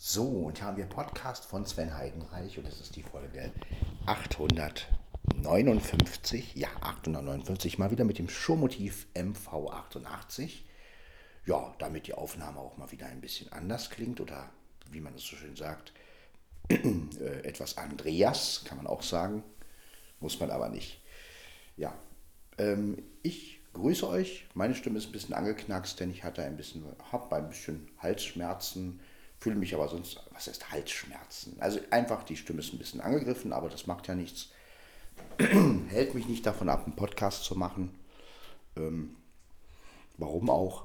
So, und hier haben wir Podcast von Sven Heidenreich und das ist die Folge 859. Ja, 859, mal wieder mit dem Showmotiv MV88. Ja, damit die Aufnahme auch mal wieder ein bisschen anders klingt oder wie man es so schön sagt, äh, etwas Andreas, kann man auch sagen. Muss man aber nicht. Ja, ähm, ich grüße euch. Meine Stimme ist ein bisschen angeknackst, denn ich hatte ein bisschen, habe ein bisschen Halsschmerzen, fühle mich aber sonst, was heißt Halsschmerzen? Also einfach, die Stimme ist ein bisschen angegriffen, aber das macht ja nichts. Hält mich nicht davon ab, einen Podcast zu machen. Ähm, warum auch?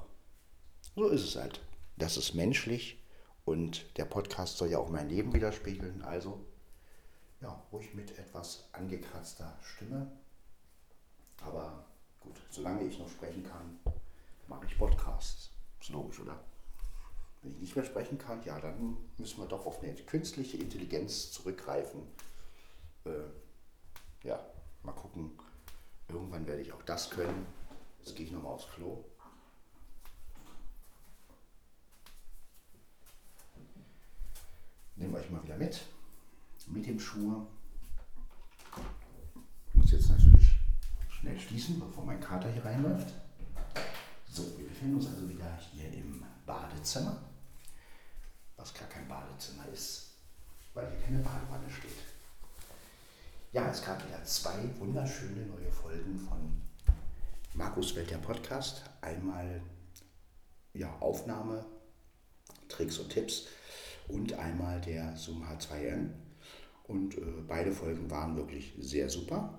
So ist es halt. Das ist menschlich und der Podcast soll ja auch mein Leben widerspiegeln. Also, ja, ruhig mit etwas angekratzter Stimme. Aber gut, solange ich noch sprechen kann, mache ich Podcasts. Ist logisch, oder? Wenn ich nicht mehr sprechen kann, ja, dann müssen wir doch auf eine künstliche Intelligenz zurückgreifen. Äh, ja, mal gucken. Irgendwann werde ich auch das können. Jetzt gehe ich nochmal aufs Klo. Nehmen euch mal wieder mit. Mit dem Schuh. Ich muss jetzt natürlich schnell schließen, bevor mein Kater hier reinläuft. So, wir befinden uns also wieder hier im Badezimmer was gar kein Badezimmer ist, weil hier keine Badewanne steht. Ja, es gab wieder zwei wunderschöne neue Folgen von Markus Welt der Podcast. Einmal ja, Aufnahme, Tricks und Tipps und einmal der Zoom H2N. Und äh, beide Folgen waren wirklich sehr super.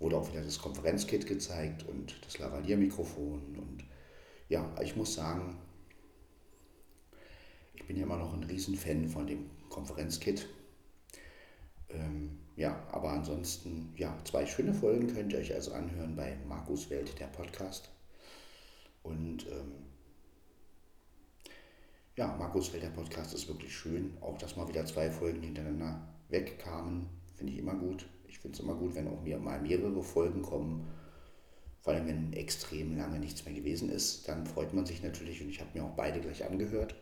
Wurde auch wieder das Konferenzkit gezeigt und das Lavalier-Mikrofon. Und ja, ich muss sagen, bin ja immer noch ein Riesenfan von dem Konferenzkit. Ähm, ja, aber ansonsten, ja, zwei schöne Folgen könnt ihr euch also anhören bei Markus Welt, der Podcast. Und ähm, ja, Markus Welt, der Podcast ist wirklich schön. Auch, dass mal wieder zwei Folgen hintereinander wegkamen, finde ich immer gut. Ich finde es immer gut, wenn auch mir mal mehrere Folgen kommen. Vor allem, wenn extrem lange nichts mehr gewesen ist, dann freut man sich natürlich und ich habe mir auch beide gleich angehört.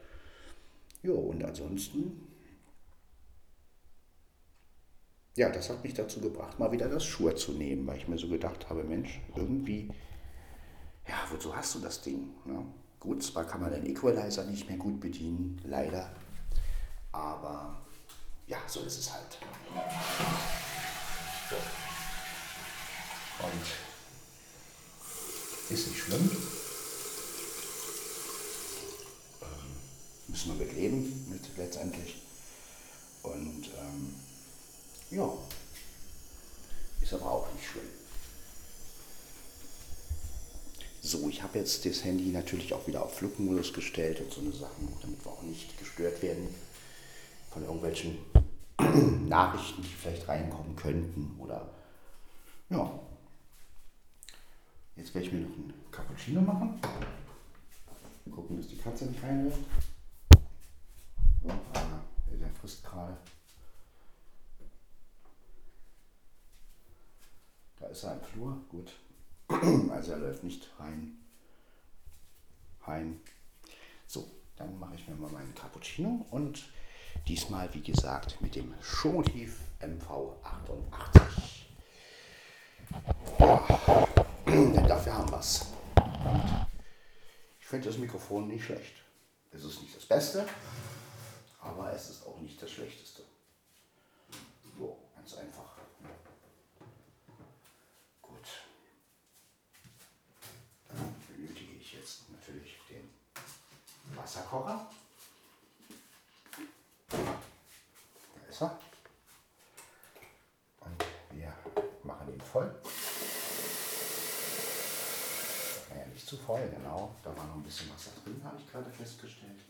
Ja, und ansonsten, ja, das hat mich dazu gebracht, mal wieder das Schuhe zu nehmen, weil ich mir so gedacht habe, Mensch, irgendwie, ja, wozu hast du das Ding? Ne? Gut, zwar kann man den Equalizer nicht mehr gut bedienen, leider, aber ja, so ist es halt. Und ist nicht schlimm. Müssen wir mit leben, mit letztendlich. Und ähm, ja, ist aber auch nicht schlimm. So, ich habe jetzt das Handy natürlich auch wieder auf Flugmodus gestellt und so eine Sachen, damit wir auch nicht gestört werden von irgendwelchen Nachrichten, die vielleicht reinkommen könnten oder ja. Jetzt werde ich mir noch einen Cappuccino machen. Gucken, dass die Katze nicht der frisst gerade. Da ist er im Flur, gut. Also er läuft nicht rein. Rein. So, dann mache ich mir mal meinen Cappuccino und diesmal, wie gesagt, mit dem Showmotiv MV88. Ja, denn dafür haben wir es. Ich finde das Mikrofon nicht schlecht. Es ist nicht das Beste, aber es ist auch nicht das Schlechteste. So, ganz einfach. Gut. Dann benötige ich jetzt natürlich den Wasserkocher. Da ist er. Und wir machen ihn voll. Naja, nicht zu voll, genau. Da war noch ein bisschen Wasser drin, habe ich gerade festgestellt.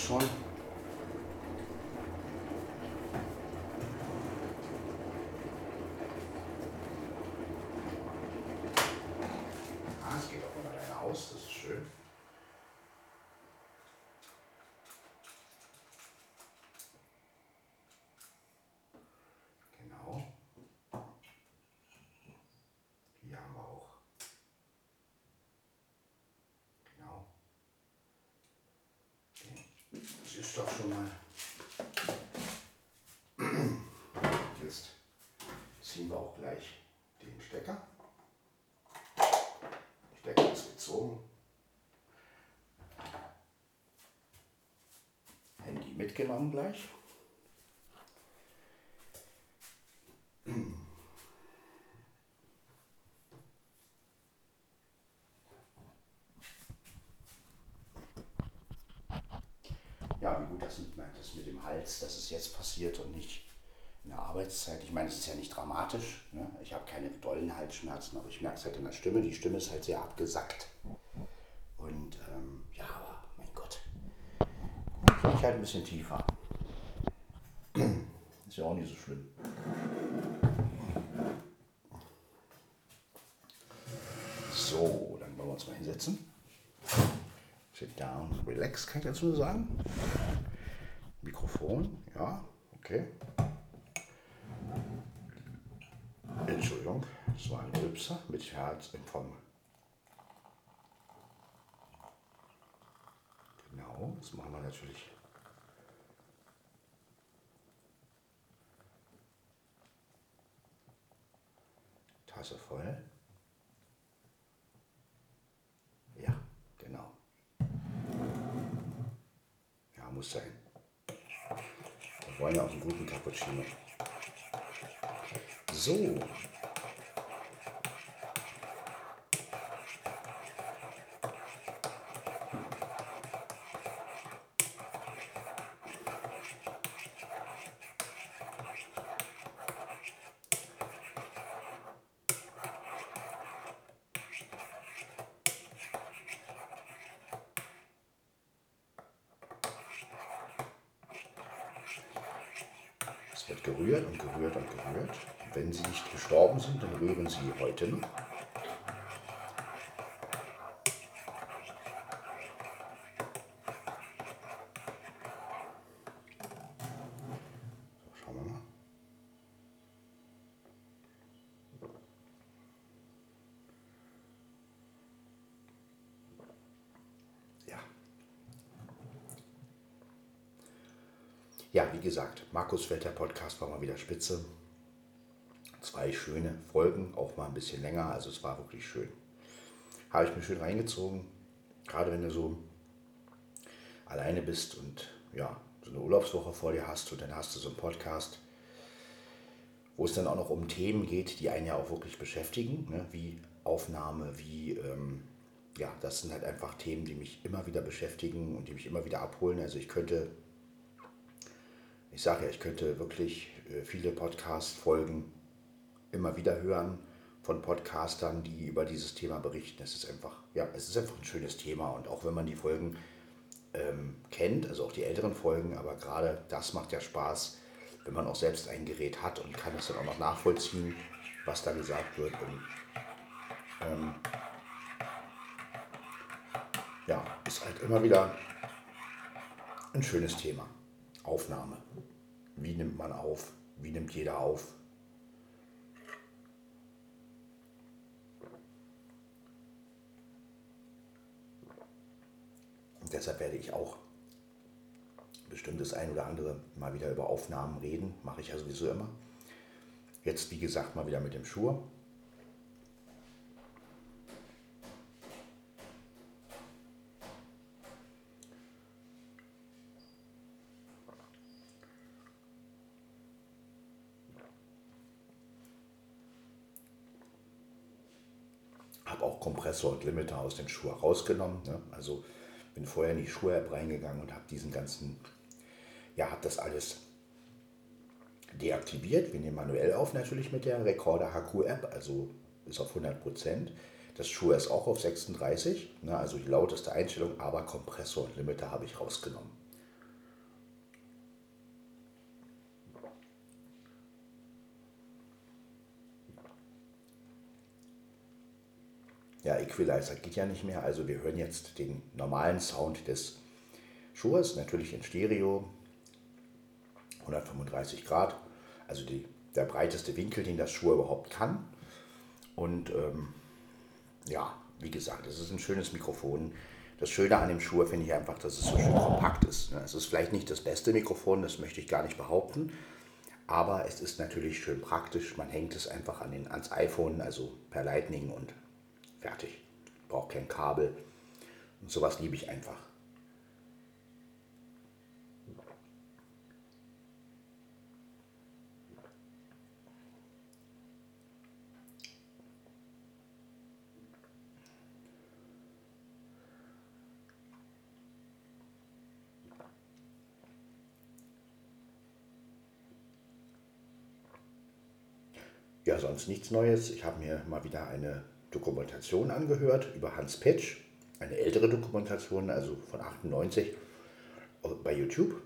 Hört schon. Ah, es geht auch von alleine aus, das ist schön. Genau. Hier haben wir auch. Genau. Okay. Das ist doch schon mal. Jetzt ziehen wir auch gleich den Stecker. Stecker ist gezogen. Handy mitgenommen gleich. Ja, wie gut das mit, das mit dem Hals, dass es jetzt passiert und nicht in der Arbeitszeit. Ich meine, es ist ja nicht dramatisch. Ne? Ich habe keine dollen Halsschmerzen, aber ich merke es halt in der Stimme. Die Stimme ist halt sehr abgesackt. Und ähm, ja, aber mein Gott. Bin ich halt ein bisschen tiefer. Ist ja auch nicht so schlimm. So, dann wollen wir uns mal hinsetzen. Sit down, relax, kann ich dazu sagen. Mikrofon, ja, okay. Entschuldigung, das war ein Rülpser mit Herz vom. Genau, das machen wir natürlich. Tasse voll. Ja, genau. Ja, muss sein. Wir wollen ja auch einen guten Cappuccino. So. Es wird gerührt und gerührt und gerührt. Wenn sie nicht gestorben sind, dann rühren sie heute noch. So, schauen wir mal. Ja. Ja, wie gesagt, Markus Podcast war mal wieder spitze. Zwei schöne Folgen, auch mal ein bisschen länger, also es war wirklich schön. Habe ich mir schön reingezogen, gerade wenn du so alleine bist und ja, so eine Urlaubswoche vor dir hast und dann hast du so einen Podcast, wo es dann auch noch um Themen geht, die einen ja auch wirklich beschäftigen, ne? wie Aufnahme, wie, ähm, ja, das sind halt einfach Themen, die mich immer wieder beschäftigen und die mich immer wieder abholen. Also ich könnte ich sage ja, ich könnte wirklich äh, viele Podcast-Folgen immer wieder hören von Podcastern, die über dieses Thema berichten. Es ist einfach, ja, es ist einfach ein schönes Thema und auch wenn man die Folgen ähm, kennt, also auch die älteren Folgen, aber gerade das macht ja Spaß, wenn man auch selbst ein Gerät hat und kann es dann auch noch nachvollziehen, was da gesagt wird. Und, ähm, ja, ist halt immer wieder ein schönes Thema. Aufnahme. Wie nimmt man auf? Wie nimmt jeder auf? Und deshalb werde ich auch bestimmt das ein oder andere mal wieder über Aufnahmen reden. Mache ich ja sowieso immer. Jetzt, wie gesagt, mal wieder mit dem Schur. habe und Limiter aus den Schuhen rausgenommen. Ne? Also bin vorher in die Schuhe-App reingegangen und habe diesen ganzen, ja, habe das alles deaktiviert. Wir nehmen manuell auf natürlich mit der Recorder HQ-App, also bis auf 100 Prozent. Das Schuhe ist auch auf 36, ne? also die lauteste Einstellung, aber Kompressor und Limiter habe ich rausgenommen. Ja, Equalizer geht ja nicht mehr. Also wir hören jetzt den normalen Sound des Schuhs, natürlich in Stereo, 135 Grad, also die, der breiteste Winkel, den das Schuh überhaupt kann. Und ähm, ja, wie gesagt, es ist ein schönes Mikrofon. Das Schöne an dem Schuh finde ich einfach, dass es so schön kompakt ist. Ne? Es ist vielleicht nicht das beste Mikrofon, das möchte ich gar nicht behaupten. Aber es ist natürlich schön praktisch. Man hängt es einfach an den, ans iPhone, also per Lightning und Fertig. Braucht kein Kabel. Und sowas liebe ich einfach. Ja, sonst nichts Neues. Ich habe mir mal wieder eine Dokumentation angehört über Hans Petsch, eine ältere Dokumentation, also von 98 bei YouTube.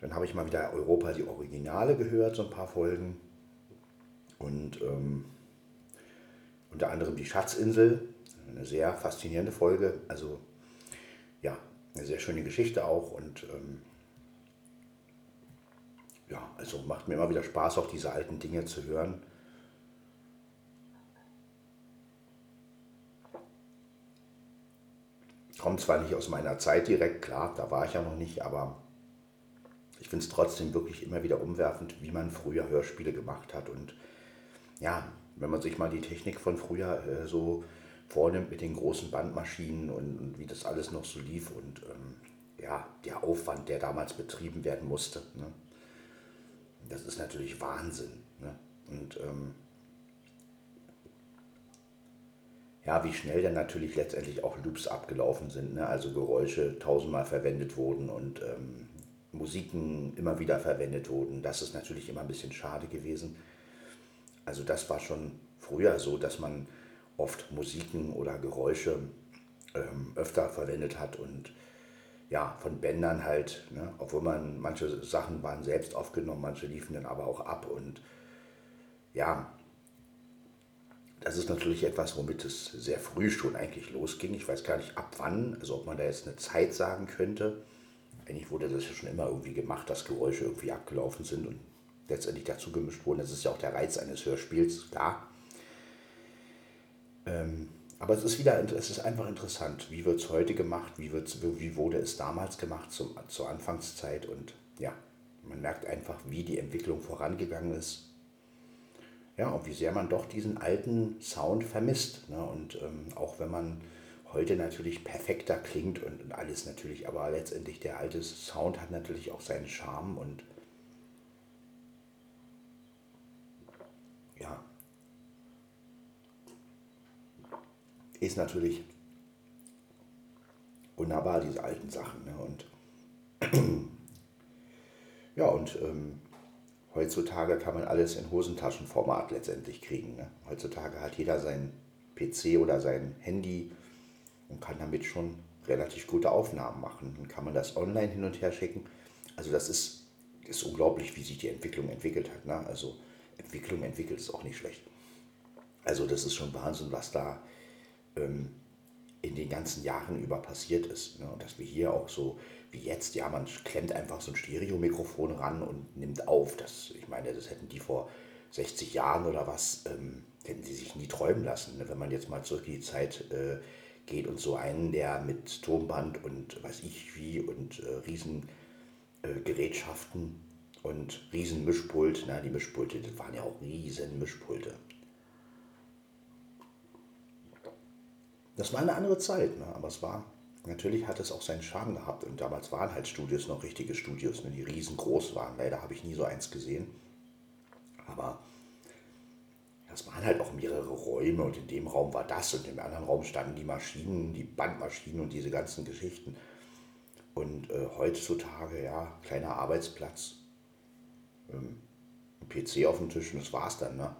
Dann habe ich mal wieder Europa die Originale gehört, so ein paar Folgen. Und ähm, unter anderem die Schatzinsel, eine sehr faszinierende Folge. Also ja, eine sehr schöne Geschichte auch. Und ähm, ja, also macht mir immer wieder Spaß, auch diese alten Dinge zu hören. Kommt zwar nicht aus meiner Zeit direkt, klar, da war ich ja noch nicht, aber ich finde es trotzdem wirklich immer wieder umwerfend, wie man früher Hörspiele gemacht hat. Und ja, wenn man sich mal die Technik von früher äh, so vornimmt mit den großen Bandmaschinen und, und, wie das alles noch so lief und ähm, ja, der Aufwand, der damals betrieben werden musste. Ne? Das ist natürlich Wahnsinn. Ne? Und ähm, ja, wie schnell dann natürlich letztendlich auch Loops abgelaufen sind, ne? also Geräusche tausendmal verwendet wurden und ähm, Musiken immer wieder verwendet wurden. Das ist natürlich immer ein bisschen schade gewesen. Also das war schon früher so, dass man oft Musiken oder Geräusche ähm, öfter verwendet hat und ja, von Bändern halt, ne? obwohl man, manche Sachen waren selbst aufgenommen, manche liefen dann aber auch ab und ja, das ist natürlich etwas, womit es sehr früh schon eigentlich losging. Ich weiß gar nicht ab wann, also ob man da jetzt eine Zeit sagen könnte. Eigentlich wurde das ja schon immer irgendwie gemacht, dass Geräusche irgendwie abgelaufen sind und letztendlich dazu gemischt wurden. Das ist ja auch der Reiz eines Hörspiels, klar. Ähm, aber es ist wieder, es ist einfach interessant, wie wird es heute gemacht, wie, wird's, wie wurde es damals gemacht zum, zur Anfangszeit und ja, man merkt einfach, wie die Entwicklung vorangegangen ist. Ja, und wie sehr man doch diesen alten Sound vermisst. Ne? Und ähm, auch wenn man heute natürlich perfekter klingt und, und alles natürlich, aber letztendlich der alte Sound hat natürlich auch seinen Charme und ja, ist natürlich wunderbar, diese alten Sachen. Ne? Und ja, und ähm, heutzutage kann man alles in Hosentaschenformat letztendlich kriegen. Ne? Heutzutage hat jeder sein PC oder sein Handy und kann damit schon relativ gute Aufnahmen machen. Dann kann man das online hin und her schicken. Also das ist, ist unglaublich, wie sich die Entwicklung entwickelt hat. Ne? Also Entwicklung entwickelt ist auch nicht schlecht. Also das ist schon Wahnsinn, was da ähm, in den ganzen Jahren über passiert ist. Ne? Und dass wir hier auch so wie jetzt, ja, man klemmt einfach so ein Stereomikrofon ran und nimmt auf. Das, ich meine, das hätten die vor 60 Jahren oder was, ähm, hätten sie sich nie träumen lassen. Ne? Wenn man jetzt mal zurück in die Zeit äh, geht und so einen, der mit Tonband und weiß ich wie und äh, riesen äh, und riesen Mischpult, na, die Mischpulte, das waren ja auch riesen Das war eine andere Zeit, ne? aber es war, natürlich hat es auch seinen Charme gehabt. Und damals waren halt Studios noch richtige Studios, ne? die riesengroß waren. Leider habe ich nie so eins gesehen. Aber das waren halt auch mehrere Räume und in dem Raum war das und im anderen Raum standen die Maschinen, die Bandmaschinen und diese ganzen Geschichten. Und äh, heutzutage, ja, kleiner Arbeitsplatz, ähm, ein PC auf dem Tisch und das war's dann. Ne?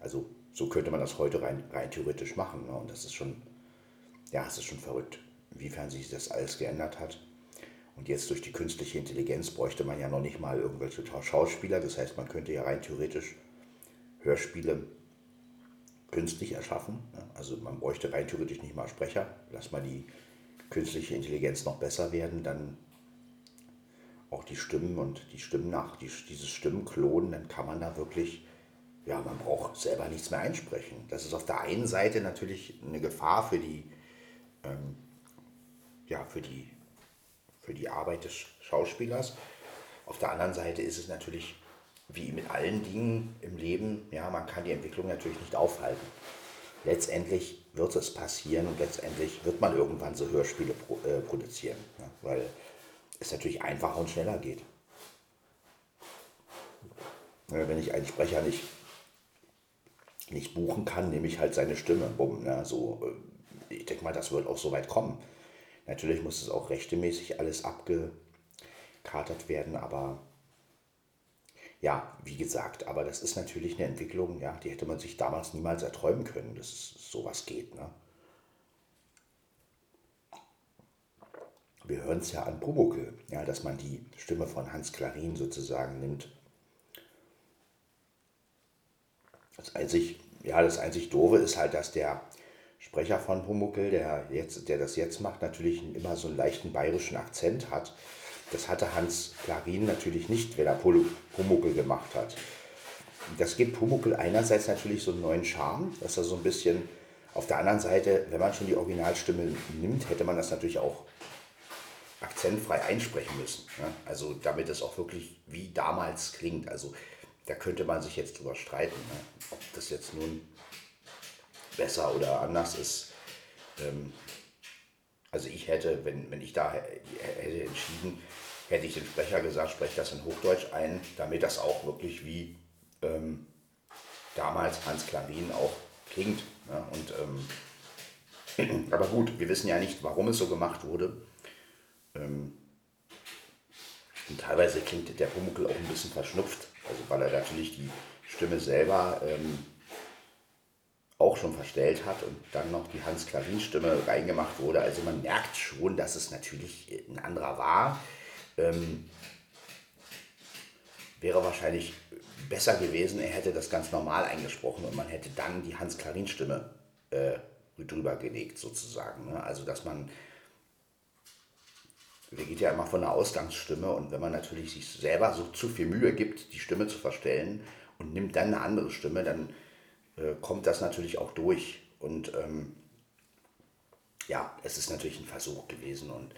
Also so könnte man das heute rein, rein theoretisch machen. Ne? Und das ist schon ja, es ist schon verrückt, inwiefern sich das alles geändert hat. Und jetzt durch die künstliche Intelligenz bräuchte man ja noch nicht mal irgendwelche Schauspieler. Das heißt, man könnte ja rein theoretisch Hörspiele künstlich erschaffen. Also man bräuchte rein theoretisch nicht mal Sprecher. Lass mal die künstliche Intelligenz noch besser werden, dann auch die Stimmen und die Stimmen nach, die, dieses Stimmenklonen, dann kann man da wirklich, ja, man braucht selber nichts mehr einsprechen. Das ist auf der einen Seite natürlich eine Gefahr für die ähm, ja, für, die, für die Arbeit des Schauspielers. Auf der anderen Seite ist es natürlich wie mit allen Dingen im Leben, ja, man kann die Entwicklung natürlich nicht aufhalten. Letztendlich wird es passieren und letztendlich wird man irgendwann so Hörspiele pro, äh, produzieren, ja, weil es natürlich einfacher und schneller geht. Wenn ich einen Sprecher nicht, nicht buchen kann, nehme ich halt seine Stimme. Bumm, ja, so, äh, ich denke mal, das wird auch so weit kommen. Natürlich muss es auch rechtemäßig alles abgekatert werden, aber ja, wie gesagt, aber das ist natürlich eine Entwicklung, ja, die hätte man sich damals niemals erträumen können, dass sowas geht. Ne? Wir hören es ja an Pumuckl, ja, dass man die Stimme von Hans Klarin sozusagen nimmt. Das einzig, ja, das einzig Doofe ist halt, dass der Sprecher von Pumuckl, der, jetzt, der das jetzt macht, natürlich immer so einen leichten bayerischen Akzent hat. Das hatte Hans Klarin natürlich nicht, wenn er Pumuckl gemacht hat. Das gibt Pumuckl einerseits natürlich so einen neuen Charme, dass er so ein bisschen, auf der anderen Seite, wenn man schon die Originalstimme nimmt, hätte man das natürlich auch akzentfrei einsprechen müssen. Ne? Also damit es auch wirklich wie damals klingt. Also da könnte man sich jetzt drüber streiten, ne? ob das jetzt nun besser oder anders ist. Ähm, also ich hätte, wenn, wenn ich da hätte entschieden, hätte ich den Sprecher gesagt, spreche das in Hochdeutsch ein, damit das auch wirklich wie ähm, damals Hans Klarin auch klingt. Ne? Und, ähm, aber gut, wir wissen ja nicht, warum es so gemacht wurde. Ähm, und teilweise klingt der Pumuckl auch ein bisschen verschnupft, also weil er natürlich die Stimme selber ähm, auch schon verstellt hat und dann noch die Hans-Klarin-Stimme reingemacht wurde. Also man merkt schon, dass es natürlich ein anderer war. Ähm, wäre wahrscheinlich besser gewesen, er hätte das ganz normal eingesprochen und man hätte dann die Hans-Klarin-Stimme äh, drüber gelegt sozusagen. Ne? Also dass man, wir geht ja immer von der Ausgangsstimme und wenn man natürlich sich selber so zu viel Mühe gibt, die Stimme zu verstellen und nimmt dann eine andere Stimme, dann äh, kommt das natürlich auch durch. Und ähm, ja, es ist natürlich ein Versuch gewesen und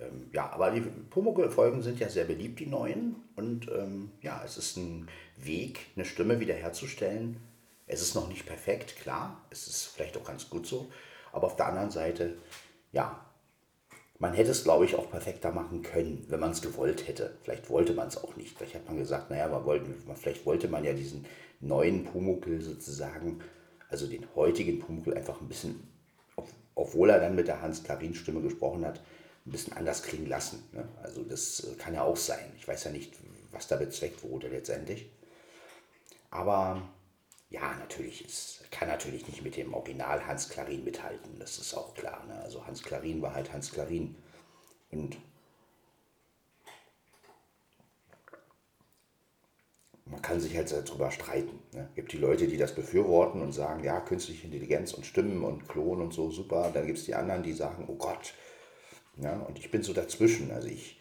ähm, ja, aber die Pumuckl-Folgen sind ja sehr beliebt, die neuen. Und ähm, ja, es ist ein Weg, eine Stimme wiederherzustellen. Es ist noch nicht perfekt, klar. Es ist vielleicht auch ganz gut so. Aber auf der anderen Seite, ja, man hätte es, glaube ich, auch perfekter machen können, wenn man es gewollt hätte. Vielleicht wollte man es auch nicht. Vielleicht hat man gesagt, naja, man wollte, vielleicht wollte man ja diesen neuen Pumuckl sozusagen, also den heutigen Pumuckl einfach ein bisschen, obwohl er dann mit der Hans-Karin-Stimme gesprochen hat, ein bisschen anders klingen lassen. Ne? Also das äh, kann ja auch sein. Ich weiß ja nicht, was da bezweckt wurde letztendlich. Aber ja, natürlich, es kann natürlich nicht mit dem Original Hans Klarin mithalten, das ist auch klar. Ne? Also Hans Klarin war halt Hans Klarin. Und man kann sich halt darüber streiten. Ne? Es gibt die Leute, die das befürworten und sagen, ja, künstliche Intelligenz und Stimmen und Klon und so, super. Dann gibt es die anderen, die sagen, oh Gott, ja, und ich bin so dazwischen. Also ich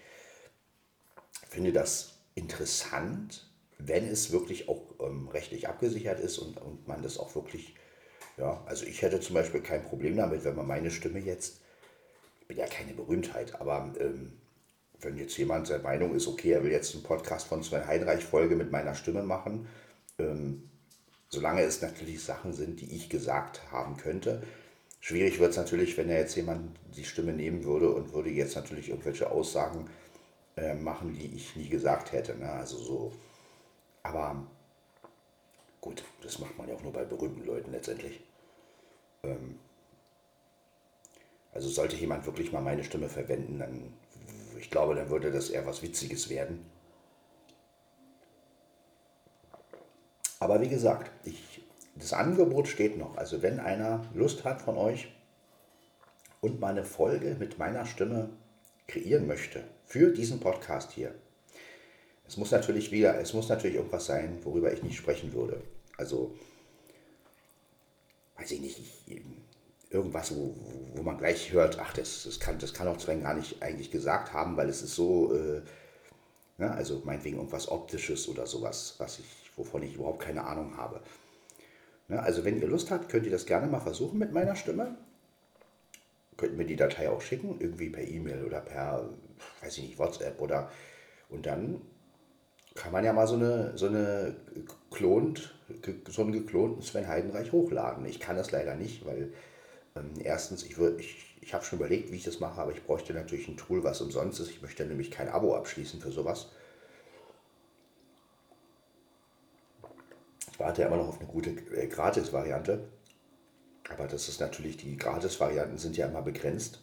finde das interessant, wenn es wirklich auch ähm, rechtlich abgesichert ist und, und man das auch wirklich, ja, also ich hätte zum Beispiel kein Problem damit, wenn man meine Stimme jetzt, ich bin ja keine Berühmtheit, aber ähm, wenn jetzt jemand der Meinung ist, okay, er will jetzt einen Podcast von Sven Heinreich Folge mit meiner Stimme machen, ähm, solange es natürlich Sachen sind, die ich gesagt haben könnte, Schwierig wird es natürlich, wenn er jetzt jemand die Stimme nehmen würde und würde jetzt natürlich irgendwelche Aussagen äh, machen, die ich nie gesagt hätte. Ne? Also so. Aber gut, das macht man ja auch nur bei berühmten Leuten letztendlich. Ähm, also sollte jemand wirklich mal meine Stimme verwenden, dann, ich glaube, dann würde das eher was Witziges werden. Aber wie gesagt, ich das Angebot steht noch. Also wenn einer Lust hat von euch und meine Folge mit meiner Stimme kreieren möchte für diesen Podcast hier. Es muss natürlich wieder, es muss natürlich irgendwas sein, worüber ich nicht sprechen würde. Also, weiß ich nicht, ich, irgendwas, wo, wo man gleich hört, ach, das, das, kann, das kann auch Sven gar nicht eigentlich gesagt haben, weil es ist so, äh, ne, also meinetwegen irgendwas Optisches oder sowas, was ich, wovon ich überhaupt keine Ahnung habe. Ne, also wenn ihr Lust habt, könnt ihr das gerne mal versuchen mit meiner Stimme. Könnt mir die Datei auch schicken, irgendwie per E-Mail oder per, weiß ich nicht, WhatsApp oder und dann kann man ja mal so eine, so eine geklont, so einen geklonten Sven Heidenreich hochladen. Ich kann das leider nicht, weil erstens, ich, ich, ich habe schon überlegt, wie ich das mache, aber ich bräuchte natürlich ein Tool, was umsonst ist. Ich möchte nämlich kein Abo abschließen für sowas. warte ja immer noch auf eine gute äh, Gratis-Variante. Aber das ist natürlich, die Gratis-Varianten sind ja immer begrenzt.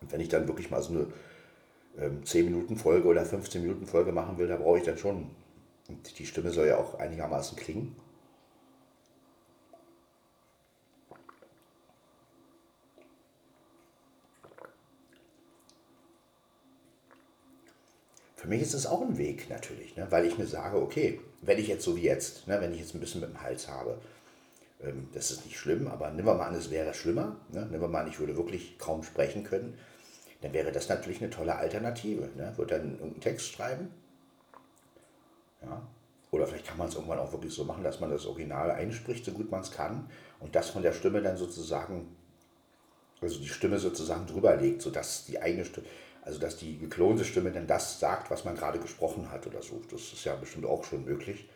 Und wenn ich dann wirklich mal so eine ähm, 10-Minuten-Folge oder 15-Minuten-Folge machen will, da brauche ich dann schon. Und die Stimme soll ja auch einigermaßen klingen. Für mich ist es auch ein Weg natürlich, ne? weil ich mir sage, okay, wenn ich jetzt so wie jetzt, ne, wenn ich jetzt ein bisschen mit dem Hals habe, ähm, das ist nicht schlimm, aber nehmen wir mal an, es wäre schlimmer, ne? nehmen wir mal an, ich würde wirklich kaum sprechen können, dann wäre das natürlich eine tolle Alternative. Ne? Würde dann irgendeinen Text schreiben, ja? oder vielleicht kann man es irgendwann auch wirklich so machen, dass man das Original einspricht, so gut man es kann, und das von der Stimme dann sozusagen, also die Stimme sozusagen drüber legt, sodass die eigene Stimme, also dass die geklonte Stimme dann das sagt, was man gerade gesprochen hat oder so. Das ist ja bestimmt auch schon möglich.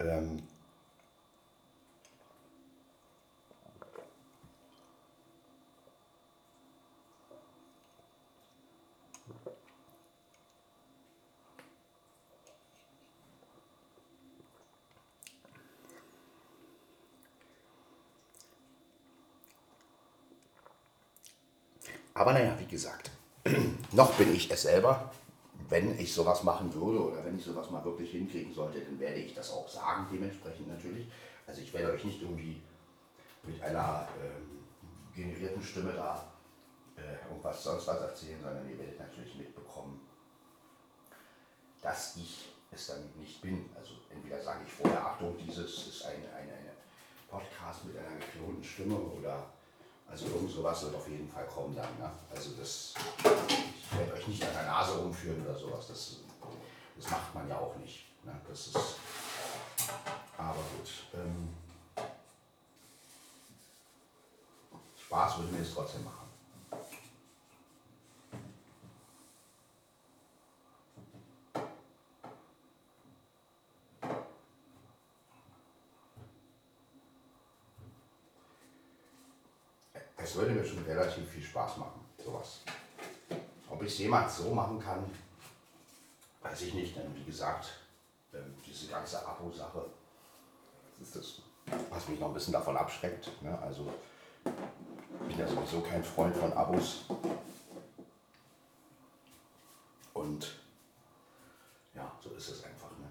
Ähm Aber naja, wie gesagt, noch bin ich es selber. Wenn ich sowas machen würde oder wenn ich sowas mal wirklich hinkriegen sollte, dann werde ich das auch sagen, dementsprechend natürlich. Also ich werde euch nicht irgendwie mit einer ähm, generierten Stimme da äh, irgendwas sonst was erzählen, sondern ihr werdet natürlich mitbekommen, dass ich es dann nicht bin. Also entweder sage ich vorher, Achtung, dieses ist ein, ein, ein Podcast mit einer geklonten Stimme oder also irgend sowas wird auf jeden Fall kommen dann. Ne? Also das, ich werde euch nicht an der Nase rumführen oder sowas. Das, das macht man ja auch nicht. Ne? Das ist, aber gut. Ähm, Spaß würde mir es trotzdem machen. Es würde mir schon relativ viel Spaß machen, sowas. Ob ich es jemals so machen kann, weiß ich nicht. Denn wie gesagt, ähm, diese ganze Abo-Sache, ist das, was mich noch ein bisschen davon abschreckt. Ne? Also ich bin ja sowieso kein Freund von Abos. Und ja, so ist es einfach. Ne?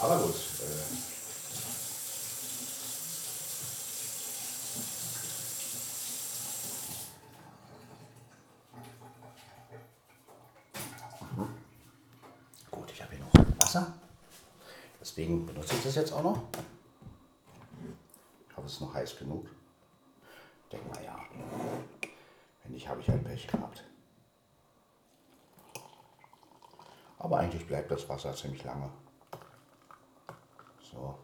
Aber gut. Äh, Gut, ich habe hier noch Wasser. Deswegen benutze ich das jetzt auch noch. Ich hoffe, es ist noch heiß genug. Ich denke mal ja. Wenn nicht, habe ich ein Pech gehabt. Aber eigentlich bleibt das Wasser ziemlich lange. So.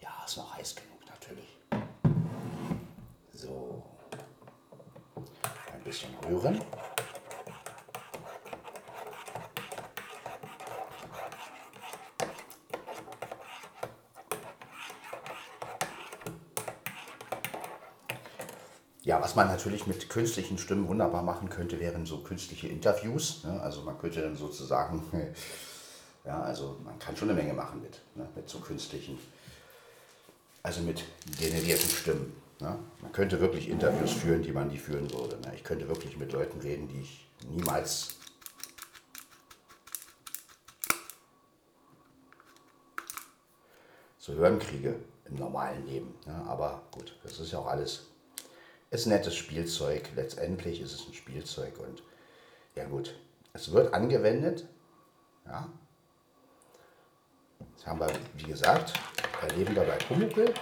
Ja, ist noch heiß genug natürlich. So. Ein bisschen rühren. Ja, was man natürlich mit künstlichen Stimmen wunderbar machen könnte, wären so künstliche Interviews. Ne? Also man könnte dann sozusagen, ja, also man kann schon eine Menge machen mit, ne? mit so künstlichen, also mit generierten Stimmen. Ne? Man könnte wirklich Interviews führen, die man nie führen würde. Ne? Ich könnte wirklich mit Leuten reden, die ich niemals zu hören kriege im normalen Leben. Ne? Aber gut, das ist ja auch alles ist nettes Spielzeug. Letztendlich ist es ein Spielzeug und ja gut, es wird angewendet. Ja. Das haben wir, wie gesagt, erleben wir bei Pumuckl.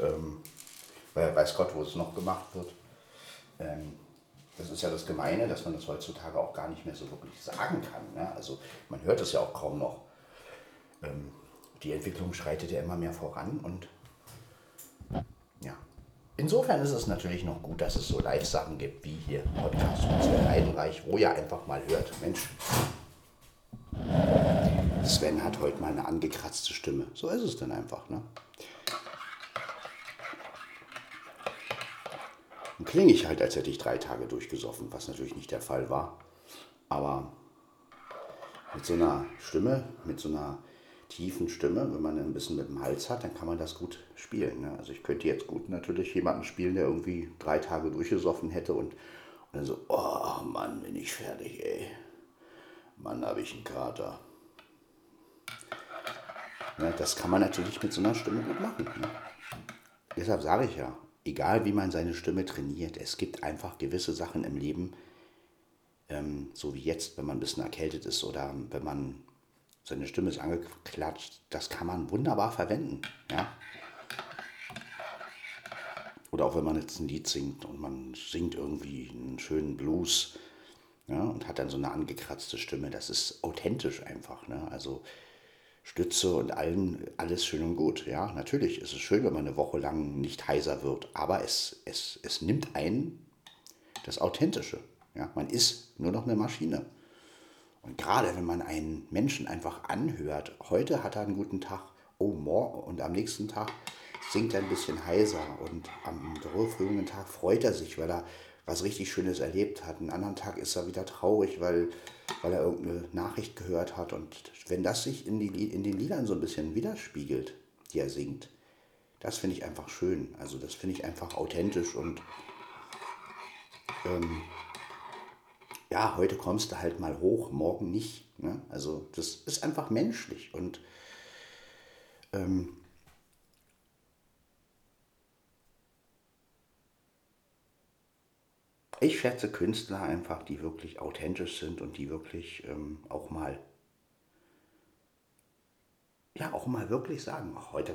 Und ähm, weiß Gott, wo es noch gemacht wird. Ähm, das ist ja das Gemeine, dass man das heutzutage auch gar nicht mehr so wirklich sagen kann. Ne? Also man hört es ja auch kaum noch. Ähm, die Entwicklung schreitet ja immer mehr voran und ja. Insofern ist es natürlich noch gut, dass es so Live-Sachen gibt, wie hier Podcast Sven Heidenreich, wo ihr einfach mal hört, Mensch, Sven hat heute mal eine angekratzte Stimme. So ist es dann einfach. Ne? Dann klinge ich halt, als hätte ich drei Tage durchgesoffen, was natürlich nicht der Fall war. Aber mit so einer Stimme, mit so einer tiefen Stimme, wenn man ein bisschen mit dem Hals hat, dann kann man das gut spielen. Ne? Also ich könnte jetzt gut natürlich jemanden spielen, der irgendwie drei Tage durchgesoffen hätte und, und dann so, oh Mann, bin ich fertig, ey. Mann, habe ich einen Kater. Ja, das kann man natürlich mit so einer Stimme gut machen. Ne? Deshalb sage ich ja, egal wie man seine Stimme trainiert, es gibt einfach gewisse Sachen im Leben, ähm, so wie jetzt, wenn man ein bisschen erkältet ist oder wenn man seine Stimme ist angeklatscht, das kann man wunderbar verwenden. Ja? Oder auch wenn man jetzt ein Lied singt und man singt irgendwie einen schönen Blues ja, und hat dann so eine angekratzte Stimme, das ist authentisch einfach. Ne? Also Stütze und allen, alles schön und gut. Ja, natürlich ist es schön, wenn man eine Woche lang nicht heiser wird, aber es, es, es nimmt einen das Authentische. Ja, man ist nur noch eine Maschine. Und gerade wenn man einen Menschen einfach anhört, heute hat er einen guten Tag, oh, morgen und am nächsten Tag singt er ein bisschen heiser und am folgenden Tag freut er sich, weil er was richtig Schönes erlebt hat. Einen anderen Tag ist er wieder traurig, weil, weil er irgendeine Nachricht gehört hat. Und wenn das sich in, die, in den Liedern so ein bisschen widerspiegelt, die er singt, das finde ich einfach schön. Also das finde ich einfach authentisch und ähm, ja, heute kommst du halt mal hoch, morgen nicht. Ne? Also das ist einfach menschlich und ähm, ich schätze Künstler einfach, die wirklich authentisch sind und die wirklich ähm, auch mal, ja, auch mal wirklich sagen, ach, heute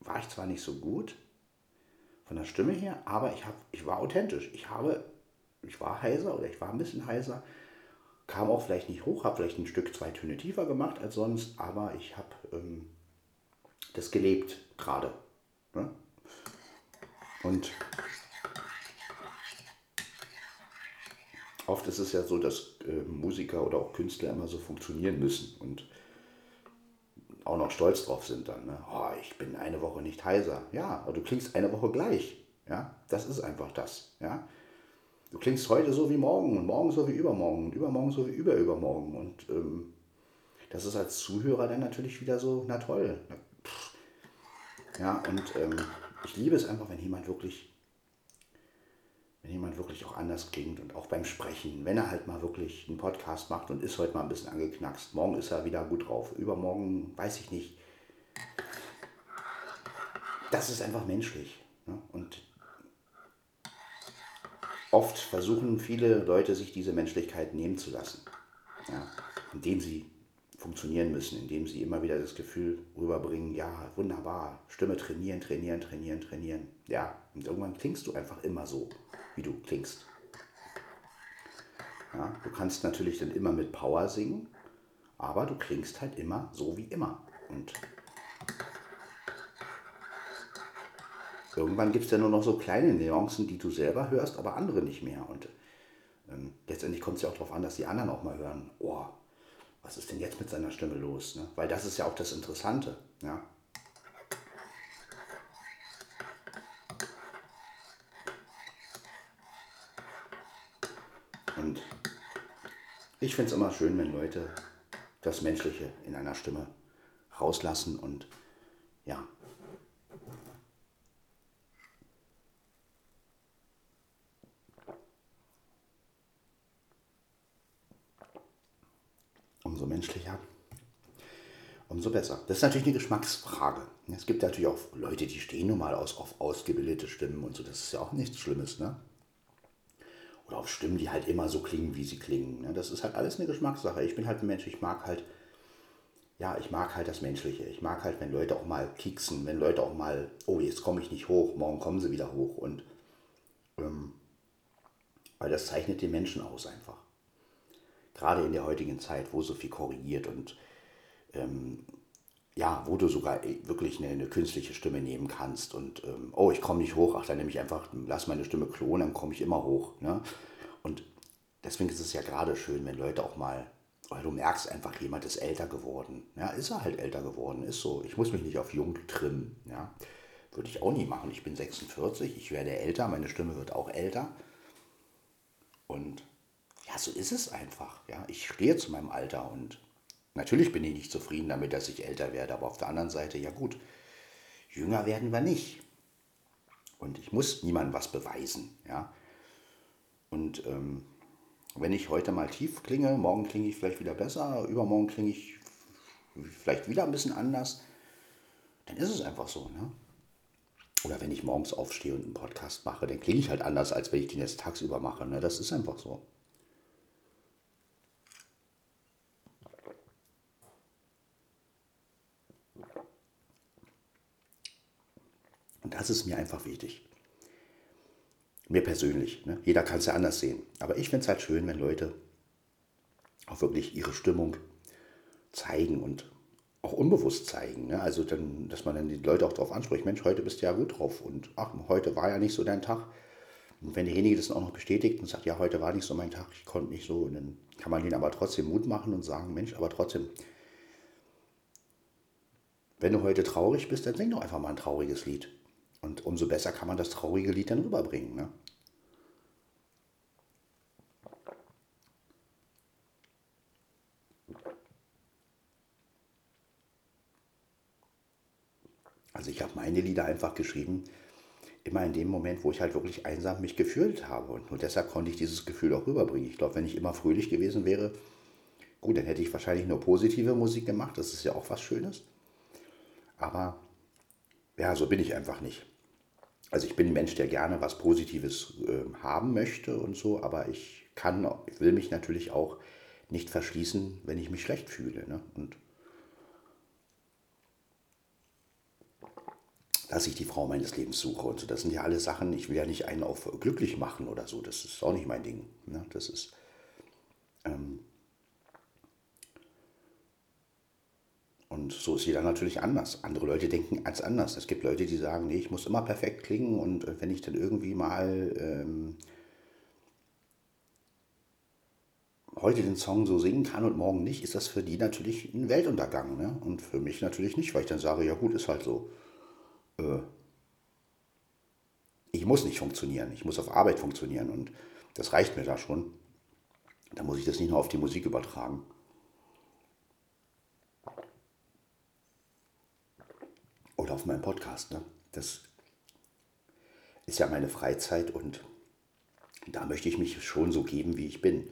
war ich zwar nicht so gut, von der Stimme her, aber ich, hab, ich war authentisch. Ich habe, ich war heiser oder ich war ein bisschen heiser, kam auch vielleicht nicht hoch, habe vielleicht ein Stück zwei Töne tiefer gemacht als sonst, aber ich habe ähm, das gelebt gerade. Ne? Und oft ist es ja so, dass äh, Musiker oder auch Künstler immer so funktionieren müssen und auch noch stolz drauf sind dann. Ne? Oh, ich bin eine Woche nicht heiser. Ja, aber du klingst eine Woche gleich. Ja, das ist einfach das. Ja, du klingst heute so wie morgen und morgen so wie übermorgen und übermorgen so wie überübermorgen. Und ähm, das ist als Zuhörer dann natürlich wieder so, na toll. Ja, und ähm, ich liebe es einfach, wenn jemand wirklich wenn jemand wirklich auch anders klingt und auch beim Sprechen, wenn er halt mal wirklich einen Podcast macht und ist heute mal ein bisschen angeknackst, morgen ist er wieder gut drauf, übermorgen weiß ich nicht. Das ist einfach menschlich. Ne? Und oft versuchen viele Leute, sich diese Menschlichkeit nehmen zu lassen, ja? indem sie funktionieren müssen, indem sie immer wieder das Gefühl rüberbringen, ja, wunderbar, Stimme trainieren, trainieren, trainieren, trainieren. Ja, und irgendwann klingst du einfach immer so wie du klingst. Ja, du kannst natürlich dann immer mit Power singen, aber du klingst halt immer so wie immer. Und irgendwann gibt es ja nur noch so kleine Nuancen, die du selber hörst, aber andere nicht mehr. Und ähm, letztendlich kommt es ja auch darauf an, dass die anderen auch mal hören, oh, was ist denn jetzt mit seiner Stimme los? Ne? Weil das ist ja auch das Interessante. Ja? Ich finde es immer schön, wenn Leute das Menschliche in einer Stimme rauslassen und ja. Umso menschlicher, umso besser. Das ist natürlich eine Geschmacksfrage. Es gibt natürlich auch Leute, die stehen nun mal auf ausgebildete Stimmen und so. Das ist ja auch nichts Schlimmes, ne? Oder auf Stimmen, die halt immer so klingen, wie sie klingen. Ne? Das ist halt alles eine Geschmackssache. Ich bin halt ein Mensch, ich mag halt, ja, ich mag halt das Menschliche. Ich mag halt, wenn Leute auch mal kieksen, wenn Leute auch mal, oh, jetzt komme ich nicht hoch, morgen kommen sie wieder hoch. Und ähm, weil das zeichnet den Menschen aus einfach. Gerade in der heutigen Zeit, wo so viel korrigiert und ähm, ja, wo du sogar wirklich eine, eine, künstliche Stimme nehmen kannst und ähm, oh, ich komme nicht hoch, ach, dann nehme ich einfach, lass meine Stimme klonen, dann komme ich immer hoch. Ne? Und deswegen ist es ja gerade schön, wenn Leute auch mal, weil du merkst einfach, jemand ist älter geworden. Ja, ist er halt älter geworden, ist so. Ich muss mich nicht auf jung trimmen. Ja? Würde ich auch nie machen. Ich bin 46, ich werde älter, meine Stimme wird auch älter. Und ja, so ist es einfach. Ja? Ich stehe zu meinem Alter und Natürlich bin ich nicht zufrieden damit, dass ich älter werde, aber auf der anderen Seite, ja gut, jünger werden wir nicht. Und ich muss niemandem was beweisen. Ja? Und ähm, wenn ich heute mal tief klinge, morgen klinge ich vielleicht wieder besser, übermorgen klinge ich vielleicht wieder ein bisschen anders, dann ist es einfach so. Ne? Oder wenn ich morgens aufstehe und einen Podcast mache, dann klinge ich halt anders, als wenn ich den jetzt tagsüber mache. Ne? Das ist einfach so. Und das ist mir einfach wichtig. Mir persönlich. Ne? Jeder kann es ja anders sehen. Aber ich finde es halt schön, wenn Leute auch wirklich ihre Stimmung zeigen und auch unbewusst zeigen. Ne? Also, dann, dass man dann die Leute auch darauf anspricht: Mensch, heute bist du ja gut drauf. Und ach, heute war ja nicht so dein Tag. Und wenn derjenige das dann auch noch bestätigt und sagt: Ja, heute war nicht so mein Tag, ich konnte nicht so. Und dann kann man ihnen aber trotzdem Mut machen und sagen: Mensch, aber trotzdem, wenn du heute traurig bist, dann sing doch einfach mal ein trauriges Lied. Und umso besser kann man das traurige Lied dann rüberbringen. Ne? Also ich habe meine Lieder einfach geschrieben, immer in dem Moment, wo ich halt wirklich einsam mich gefühlt habe. Und nur deshalb konnte ich dieses Gefühl auch rüberbringen. Ich glaube, wenn ich immer fröhlich gewesen wäre, gut, dann hätte ich wahrscheinlich nur positive Musik gemacht. Das ist ja auch was Schönes. Aber ja, so bin ich einfach nicht. Also ich bin ein Mensch, der gerne was Positives äh, haben möchte und so, aber ich kann, ich will mich natürlich auch nicht verschließen, wenn ich mich schlecht fühle. Ne? Und dass ich die Frau meines Lebens suche und so. Das sind ja alle Sachen, ich will ja nicht einen auf glücklich machen oder so. Das ist auch nicht mein Ding. Ne? Das ist. Ähm und so ist jeder natürlich anders. Andere Leute denken als anders. Es gibt Leute, die sagen, nee, ich muss immer perfekt klingen und äh, wenn ich dann irgendwie mal ähm, heute den Song so singen kann und morgen nicht, ist das für die natürlich ein Weltuntergang. Ne? Und für mich natürlich nicht, weil ich dann sage, ja gut, ist halt so. Äh, ich muss nicht funktionieren, ich muss auf Arbeit funktionieren und das reicht mir da schon. Da muss ich das nicht nur auf die Musik übertragen. Auf meinen Podcast. Ne? Das ist ja meine Freizeit und da möchte ich mich schon so geben, wie ich bin.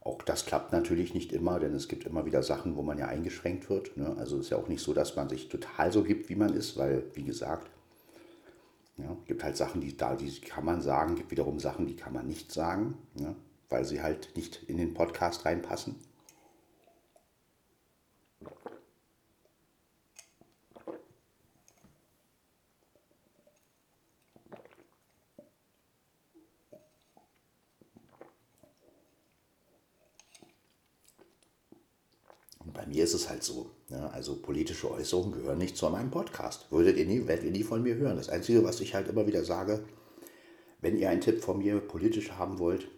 Auch das klappt natürlich nicht immer, denn es gibt immer wieder Sachen, wo man ja eingeschränkt wird. Ne? Also es ist ja auch nicht so, dass man sich total so gibt, wie man ist, weil, wie gesagt, ja, gibt halt Sachen, die da, die kann man sagen, gibt wiederum Sachen, die kann man nicht sagen, ne? weil sie halt nicht in den Podcast reinpassen. Mir ist es halt so. Ja, also politische Äußerungen gehören nicht zu meinem Podcast. Würdet ihr nie, werdet ihr nie von mir hören. Das Einzige, was ich halt immer wieder sage, wenn ihr einen Tipp von mir politisch haben wollt,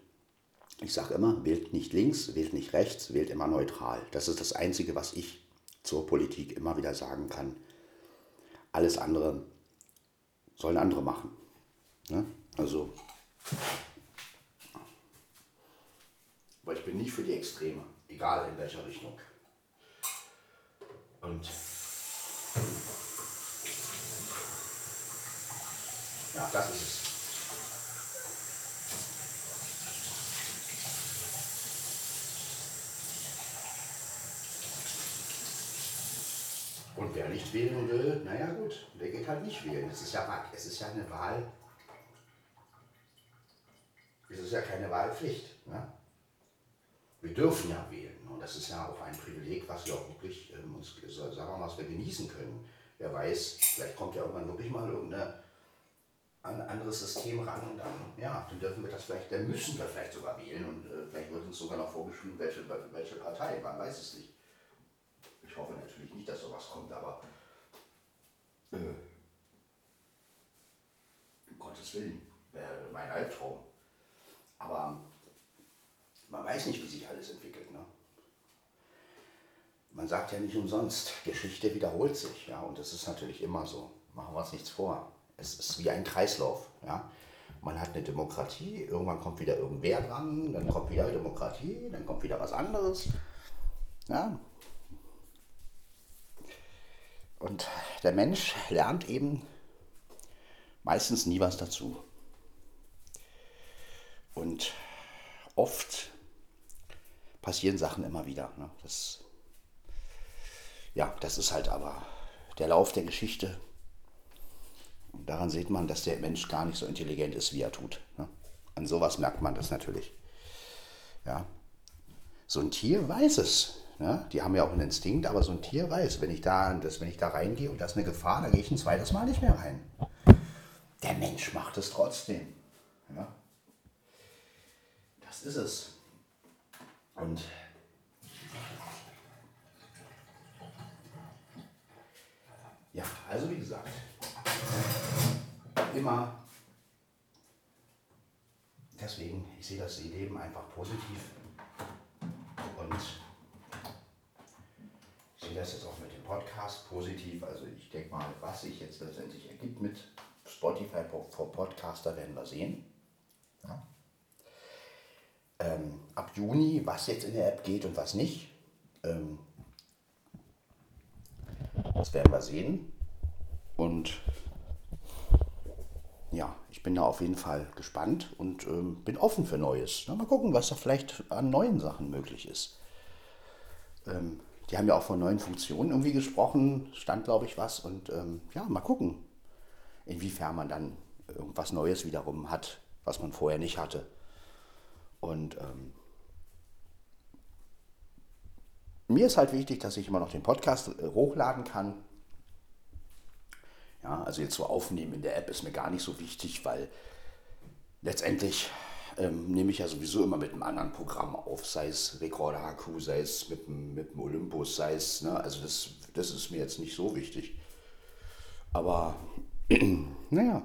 ich sage immer, wählt nicht links, wählt nicht rechts, wählt immer neutral. Das ist das Einzige, was ich zur Politik immer wieder sagen kann. Alles andere sollen andere machen. Ne? Also, weil ich bin nicht für die Extreme, egal in welcher Richtung. Und ja, das ist es. Und wer nicht wählen will, naja gut, der geht halt nicht wählen. Es ist ja, es ist ja eine Wahl. Es ist ja keine Wahlpflicht. Ne? Wir dürfen ja wählen. Und das ist ja auch ein Privileg, was wir auch wirklich uns, sagen wir mal, was wir genießen können. Wer weiß, vielleicht kommt ja irgendwann wirklich mal irgendein anderes System ran und dann, ja, dann dürfen wir das vielleicht, dann müssen wir vielleicht sogar wählen und äh, vielleicht wird uns sogar noch vorgeschrieben, welche, welche Partei, man weiß es nicht. Ich hoffe natürlich nicht, dass sowas kommt, aber äh, um Gottes Willen, wäre mein Albtraum. Aber man weiß nicht, wie sich alles entwickelt. Man sagt ja nicht umsonst, Geschichte wiederholt sich. Ja, und das ist natürlich immer so. Machen wir uns nichts vor. Es ist wie ein Kreislauf. Ja. Man hat eine Demokratie, irgendwann kommt wieder irgendwer dran, dann kommt wieder Demokratie, dann kommt wieder was anderes. Ja. Und der Mensch lernt eben meistens nie was dazu. Und oft passieren Sachen immer wieder. Ne? Das ja, das ist halt aber der Lauf der Geschichte. Und daran sieht man, dass der Mensch gar nicht so intelligent ist, wie er tut. Ne? An sowas merkt man das natürlich. Ja. So ein Tier weiß es. Ne? Die haben ja auch einen Instinkt, aber so ein Tier weiß, wenn ich da, das, wenn ich da reingehe und das ist eine Gefahr, dann gehe ich ein zweites Mal nicht mehr rein. Der Mensch macht es trotzdem. Ja? Das ist es. Und Ja, also wie gesagt, immer deswegen, ich sehe das Leben einfach positiv und ich sehe das jetzt auch mit dem Podcast positiv. Also ich denke mal, was sich jetzt letztendlich ergibt mit Spotify for Podcaster, werden wir sehen. Ja. Ähm, ab Juni, was jetzt in der App geht und was nicht. Ähm, das werden wir sehen. Und ja, ich bin da auf jeden Fall gespannt und ähm, bin offen für Neues. Na, mal gucken, was da vielleicht an neuen Sachen möglich ist. Ähm, die haben ja auch von neuen Funktionen irgendwie gesprochen, stand glaube ich was. Und ähm, ja, mal gucken, inwiefern man dann irgendwas Neues wiederum hat, was man vorher nicht hatte. Und ähm, mir ist halt wichtig, dass ich immer noch den Podcast äh, hochladen kann. Ja, also jetzt so aufnehmen in der App ist mir gar nicht so wichtig, weil letztendlich ähm, nehme ich ja sowieso immer mit einem anderen Programm auf, sei es Recorder HQ, sei es mit dem, mit dem Olympus, sei es, ne, also das, das ist mir jetzt nicht so wichtig. Aber naja.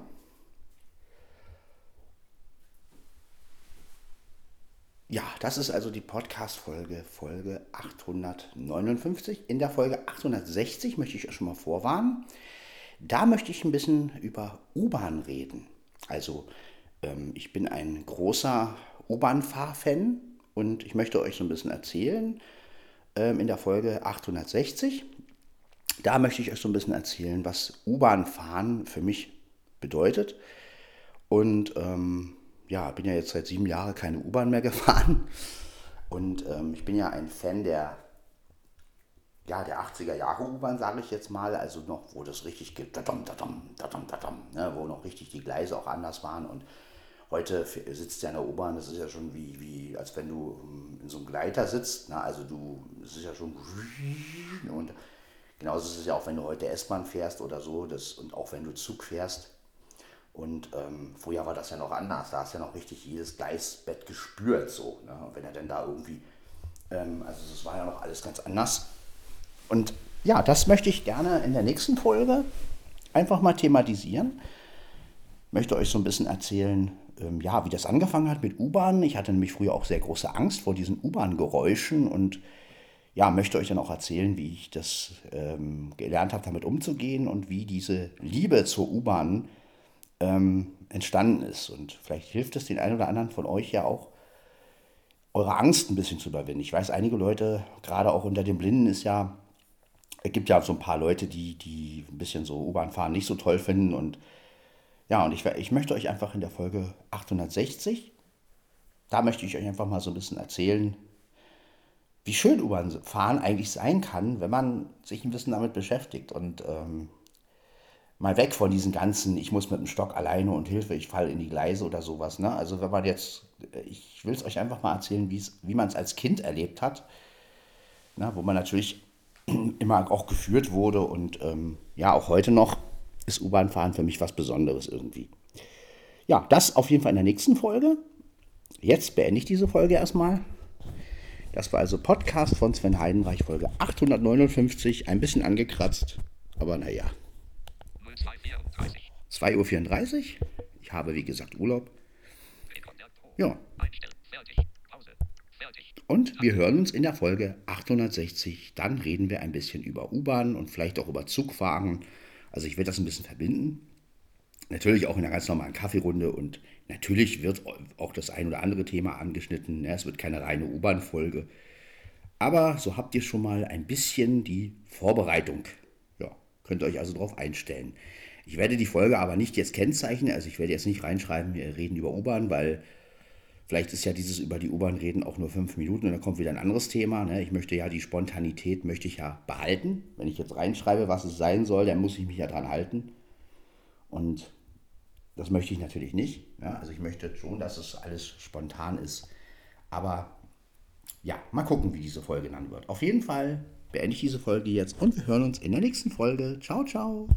Ja, das ist also die Podcast-Folge, Folge 859. In der Folge 860 möchte ich euch schon mal vorwarnen. Da möchte ich ein bisschen über U-Bahn reden. Also ähm, ich bin ein großer U-Bahn-Fahr-Fan und ich möchte euch so ein bisschen erzählen ähm, in der Folge 860. Da möchte ich euch so ein bisschen erzählen, was U-Bahn-Fahren für mich bedeutet. Und ähm, ja, bin ja jetzt seit sieben Jahren keine U-Bahn mehr gefahren. Und ähm, ich bin ja ein Fan der, ja, der 80er Jahre U-Bahn, sage ich jetzt mal. Also noch, wo das richtig gibt, dadam, dadam, dadam, dadam, ne, wo noch richtig die Gleise auch anders waren. Und heute sitzt ja in der U-Bahn, das ist ja schon wie, wie, als wenn du ähm, in so einem Gleiter sitzt. Ne? Also du, es ist ja schon und genauso ist es ja auch, wenn du heute S-Bahn fährst oder so, das, und auch wenn du Zug fährst. Und ähm, früher war das ja noch anders. Da hast du ja noch richtig jedes Gleisbett gespürt. So, ne? Und wenn er denn da irgendwie, ähm, also das war ja noch alles ganz anders. Und ja, das möchte ich gerne in der nächsten Folge einfach mal thematisieren. Möchte euch so ein bisschen erzählen, ähm, ja, wie das angefangen hat mit U-Bahnen. Ich hatte nämlich früher auch sehr große Angst vor diesen U-Bahn-Geräuschen und ja, möchte euch dann auch erzählen, wie ich das ähm, gelernt habe, damit umzugehen und wie diese Liebe zur U-Bahn ähm, entstanden ist. Und vielleicht hilft es den einen oder anderen von euch ja auch, eure Angst ein bisschen zu überwinden. Ich weiß, einige Leute, gerade auch unter den Blinden, ist ja, es gibt ja so ein paar Leute, die, die ein bisschen so U-Bahn fahren nicht so toll finden. Und ja, und ich, ich möchte euch einfach in der Folge 860, da möchte ich euch einfach mal so ein bisschen erzählen, wie schön U-Bahn fahren eigentlich sein kann, wenn man sich ein bisschen damit beschäftigt. Und ähm, mal weg von diesen ganzen, ich muss mit dem Stock alleine und Hilfe, ich falle in die Gleise oder sowas. Ne? Also wenn man jetzt, ich will es euch einfach mal erzählen, wie man es als Kind erlebt hat, ne? wo man natürlich immer auch geführt wurde und ähm, ja, auch heute noch ist U-Bahn-Fahren für mich was Besonderes irgendwie. Ja, das auf jeden Fall in der nächsten Folge. Jetzt beende ich diese Folge erstmal. Das war also Podcast von Sven Heidenreich, Folge 859. Ein bisschen angekratzt, aber naja. 2.34 Uhr. Ich habe, wie gesagt, Urlaub. Ja. Und wir hören uns in der Folge 860. Dann reden wir ein bisschen über U-Bahn und vielleicht auch über Zugfahren. Also ich werde das ein bisschen verbinden. Natürlich auch in einer ganz normalen Kaffeerunde und natürlich wird auch das ein oder andere Thema angeschnitten. Es wird keine reine U-Bahn-Folge. Aber so habt ihr schon mal ein bisschen die Vorbereitung. Ja, könnt ihr euch also darauf einstellen. Ich werde die Folge aber nicht jetzt kennzeichnen, also ich werde jetzt nicht reinschreiben, wir reden über U-Bahn, weil vielleicht ist ja dieses über die U-Bahn reden auch nur fünf Minuten und dann kommt wieder ein anderes Thema. Ne? Ich möchte ja die Spontanität möchte ich ja behalten. Wenn ich jetzt reinschreibe, was es sein soll, dann muss ich mich ja dran halten. Und das möchte ich natürlich nicht. Ja? Also ich möchte schon, dass es alles spontan ist. Aber ja, mal gucken, wie diese Folge dann wird. Auf jeden Fall beende ich diese Folge jetzt und wir hören uns in der nächsten Folge. Ciao, ciao.